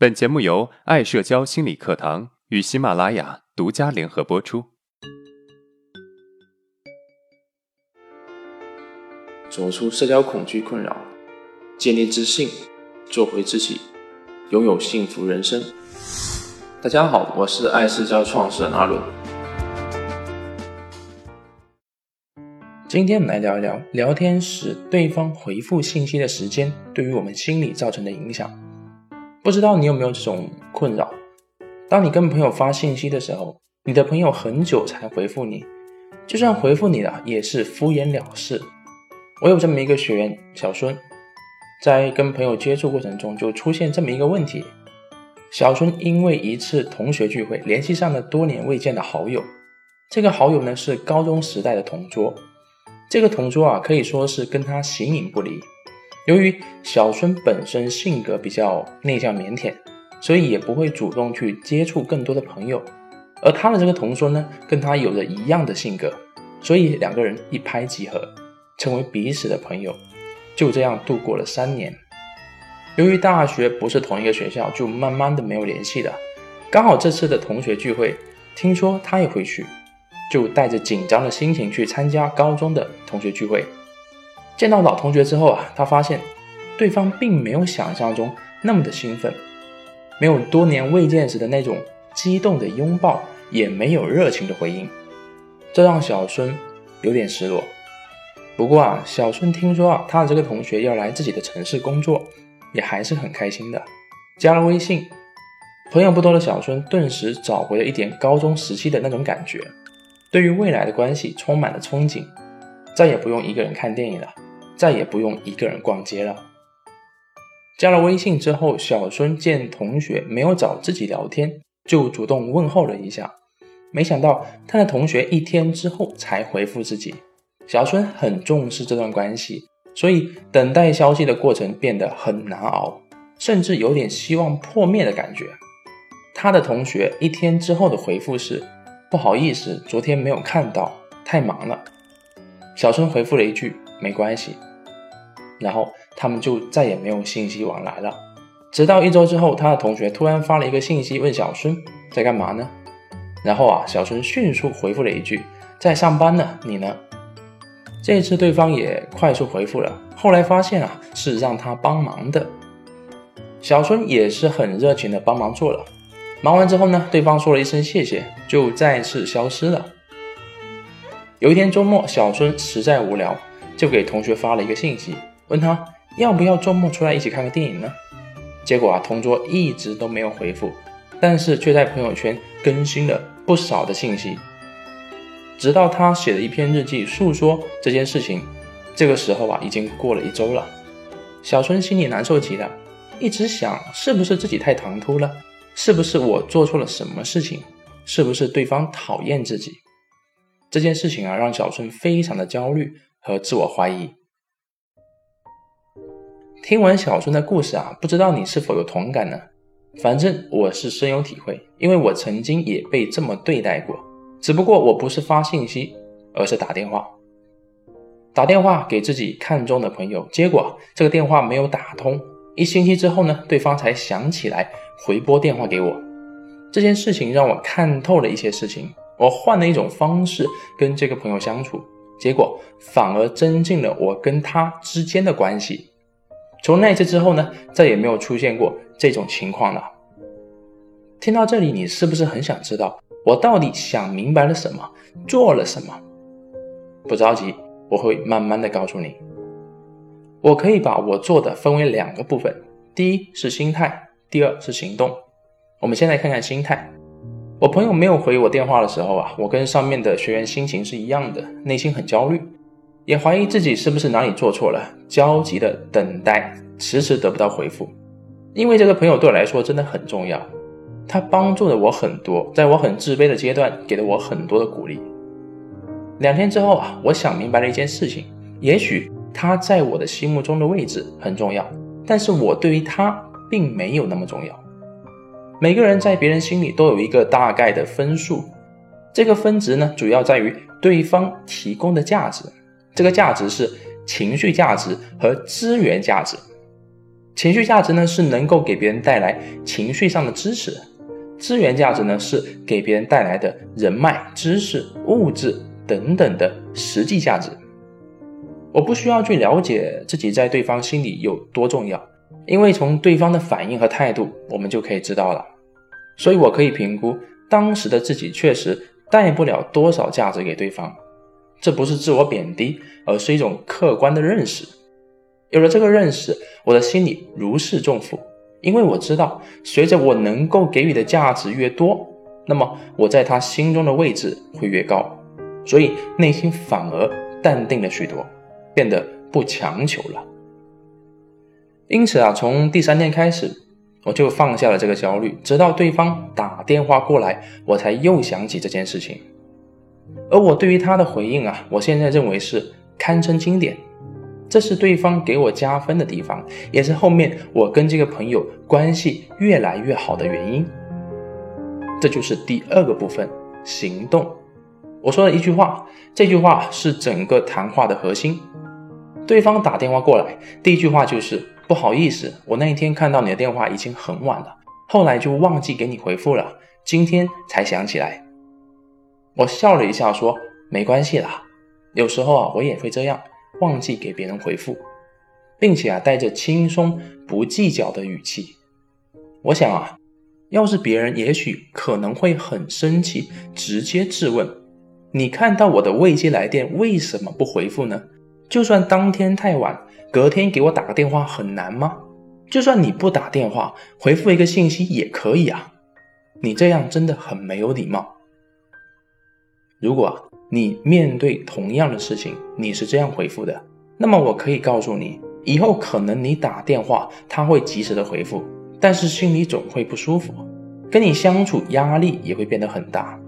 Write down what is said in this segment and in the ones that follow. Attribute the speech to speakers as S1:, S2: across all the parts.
S1: 本节目由爱社交心理课堂与喜马拉雅独家联合播出。
S2: 走出社交恐惧困扰，建立自信，做回自己，拥有幸福人生。大家好，我是爱社交创始人阿伦。今天我们来聊一聊聊天时对方回复信息的时间对于我们心理造成的影响。不知道你有没有这种困扰？当你跟朋友发信息的时候，你的朋友很久才回复你，就算回复你了，也是敷衍了事。我有这么一个学员小孙，在跟朋友接触过程中就出现这么一个问题：小孙因为一次同学聚会联系上了多年未见的好友，这个好友呢是高中时代的同桌，这个同桌啊可以说是跟他形影不离。由于小孙本身性格比较内向腼腆，所以也不会主动去接触更多的朋友，而他的这个同桌呢，跟他有着一样的性格，所以两个人一拍即合，成为彼此的朋友，就这样度过了三年。由于大学不是同一个学校，就慢慢的没有联系了。刚好这次的同学聚会，听说他也会去，就带着紧张的心情去参加高中的同学聚会。见到老同学之后啊，他发现对方并没有想象中那么的兴奋，没有多年未见时的那种激动的拥抱，也没有热情的回应，这让小孙有点失落。不过啊，小孙听说啊，他的这个同学要来自己的城市工作，也还是很开心的。加了微信，朋友不多的小孙顿时找回了一点高中时期的那种感觉，对于未来的关系充满了憧憬，再也不用一个人看电影了。再也不用一个人逛街了。加了微信之后，小孙见同学没有找自己聊天，就主动问候了一下。没想到他的同学一天之后才回复自己。小孙很重视这段关系，所以等待消息的过程变得很难熬，甚至有点希望破灭的感觉。他的同学一天之后的回复是：“不好意思，昨天没有看到，太忙了。”小孙回复了一句：“没关系。”然后他们就再也没有信息往来了。直到一周之后，他的同学突然发了一个信息问小孙在干嘛呢？然后啊，小孙迅速回复了一句在上班呢，你呢？这次对方也快速回复了。后来发现啊，是让他帮忙的。小孙也是很热情的帮忙做了。忙完之后呢，对方说了一声谢谢，就再次消失了。有一天周末，小孙实在无聊，就给同学发了一个信息。问他要不要周末出来一起看个电影呢？结果啊，同桌一直都没有回复，但是却在朋友圈更新了不少的信息。直到他写了一篇日记诉说这件事情，这个时候啊，已经过了一周了。小春心里难受极了，一直想是不是自己太唐突了，是不是我做错了什么事情，是不是对方讨厌自己？这件事情啊，让小春非常的焦虑和自我怀疑。听完小孙的故事啊，不知道你是否有同感呢？反正我是深有体会，因为我曾经也被这么对待过。只不过我不是发信息，而是打电话，打电话给自己看中的朋友。结果这个电话没有打通，一星期之后呢，对方才想起来回拨电话给我。这件事情让我看透了一些事情，我换了一种方式跟这个朋友相处，结果反而增进了我跟他之间的关系。从那次之后呢，再也没有出现过这种情况了。听到这里，你是不是很想知道我到底想明白了什么，做了什么？不着急，我会慢慢的告诉你。我可以把我做的分为两个部分，第一是心态，第二是行动。我们先来看看心态。我朋友没有回我电话的时候啊，我跟上面的学员心情是一样的，内心很焦虑。也怀疑自己是不是哪里做错了，焦急的等待，迟迟得不到回复。因为这个朋友对我来说真的很重要，他帮助了我很多，在我很自卑的阶段，给了我很多的鼓励。两天之后啊，我想明白了一件事情：也许他在我的心目中的位置很重要，但是我对于他并没有那么重要。每个人在别人心里都有一个大概的分数，这个分值呢，主要在于对方提供的价值。这个价值是情绪价值和资源价值。情绪价值呢是能够给别人带来情绪上的支持，资源价值呢是给别人带来的人脉、知识、物质等等的实际价值。我不需要去了解自己在对方心里有多重要，因为从对方的反应和态度，我们就可以知道了。所以我可以评估当时的自己确实带不了多少价值给对方，这不是自我贬低，而是一种客观的认识。有了这个认识，我的心里如释重负，因为我知道，随着我能够给予的价值越多，那么我在他心中的位置会越高，所以内心反而淡定了许多，变得不强求了。因此啊，从第三天开始，我就放下了这个焦虑，直到对方打电话过来，我才又想起这件事情。而我对于他的回应啊，我现在认为是堪称经典。这是对方给我加分的地方，也是后面我跟这个朋友关系越来越好的原因。这就是第二个部分，行动。我说了一句话，这句话是整个谈话的核心。对方打电话过来，第一句话就是不好意思，我那一天看到你的电话已经很晚了，后来就忘记给你回复了，今天才想起来。我笑了一下说没关系啦，有时候啊我也会这样。忘记给别人回复，并且啊带着轻松不计较的语气。我想啊，要是别人，也许可能会很生气，直接质问：你看到我的未接来电为什么不回复呢？就算当天太晚，隔天给我打个电话很难吗？就算你不打电话，回复一个信息也可以啊。你这样真的很没有礼貌。如果。你面对同样的事情，你是这样回复的，那么我可以告诉你，以后可能你打电话他会及时的回复，但是心里总会不舒服，跟你相处压力也会变得很大。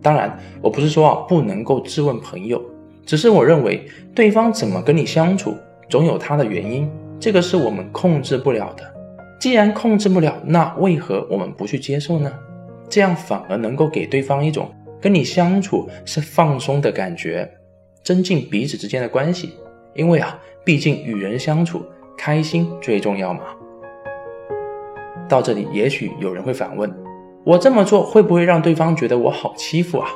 S2: 当然，我不是说啊不能够质问朋友，只是我认为对方怎么跟你相处，总有他的原因，这个是我们控制不了的。既然控制不了，那为何我们不去接受呢？这样反而能够给对方一种。跟你相处是放松的感觉，增进彼此之间的关系。因为啊，毕竟与人相处开心最重要嘛。到这里，也许有人会反问：我这么做会不会让对方觉得我好欺负啊？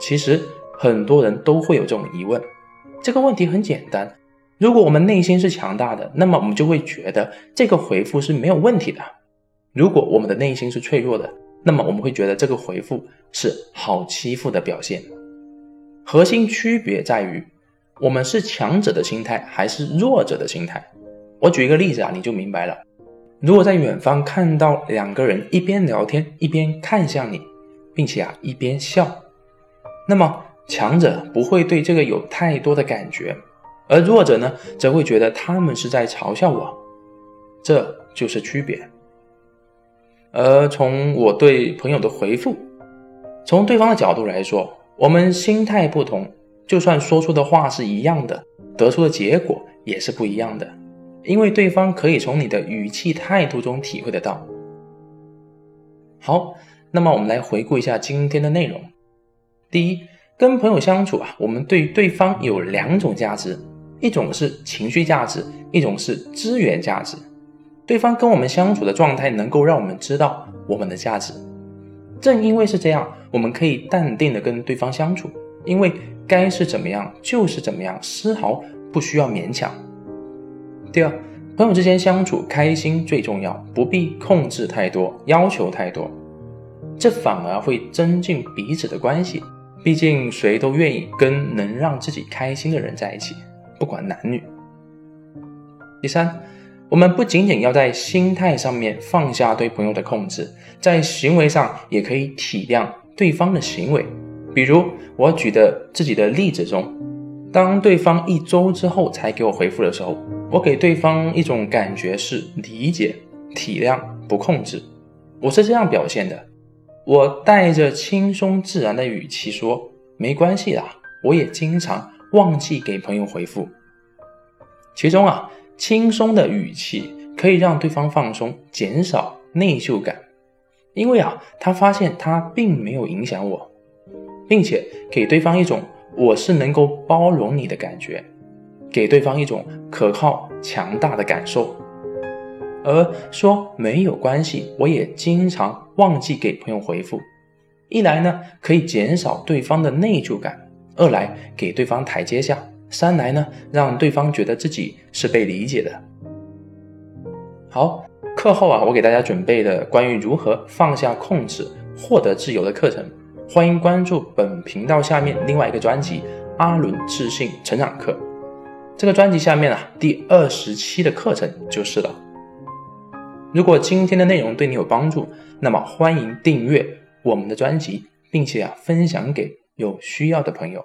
S2: 其实很多人都会有这种疑问。这个问题很简单：如果我们内心是强大的，那么我们就会觉得这个回复是没有问题的；如果我们的内心是脆弱的，那么我们会觉得这个回复是好欺负的表现。核心区别在于，我们是强者的心态还是弱者的心态。我举一个例子啊，你就明白了。如果在远方看到两个人一边聊天一边看向你，并且啊一边笑，那么强者不会对这个有太多的感觉，而弱者呢，则会觉得他们是在嘲笑我。这就是区别。而从我对朋友的回复，从对方的角度来说，我们心态不同，就算说出的话是一样的，得出的结果也是不一样的。因为对方可以从你的语气态度中体会得到。好，那么我们来回顾一下今天的内容。第一，跟朋友相处啊，我们对对方有两种价值，一种是情绪价值，一种是资源价值。对方跟我们相处的状态，能够让我们知道我们的价值。正因为是这样，我们可以淡定的跟对方相处，因为该是怎么样就是怎么样，丝毫不需要勉强。第二，朋友之间相处开心最重要，不必控制太多，要求太多，这反而会增进彼此的关系。毕竟谁都愿意跟能让自己开心的人在一起，不管男女。第三。我们不仅仅要在心态上面放下对朋友的控制，在行为上也可以体谅对方的行为。比如我举的自己的例子中，当对方一周之后才给我回复的时候，我给对方一种感觉是理解、体谅、不控制。我是这样表现的，我带着轻松自然的语气说：“没关系啦，我也经常忘记给朋友回复。”其中啊。轻松的语气可以让对方放松，减少内疚感，因为啊，他发现他并没有影响我，并且给对方一种我是能够包容你的感觉，给对方一种可靠强大的感受。而说没有关系，我也经常忘记给朋友回复。一来呢，可以减少对方的内疚感；二来给对方台阶下；三来呢，让对方觉得自己是被理解的。好，课后啊，我给大家准备的关于如何放下控制、获得自由的课程，欢迎关注本频道下面另外一个专辑《阿伦自信成长课》。这个专辑下面啊，第二十期的课程就是了。如果今天的内容对你有帮助，那么欢迎订阅我们的专辑，并且啊分享给有需要的朋友。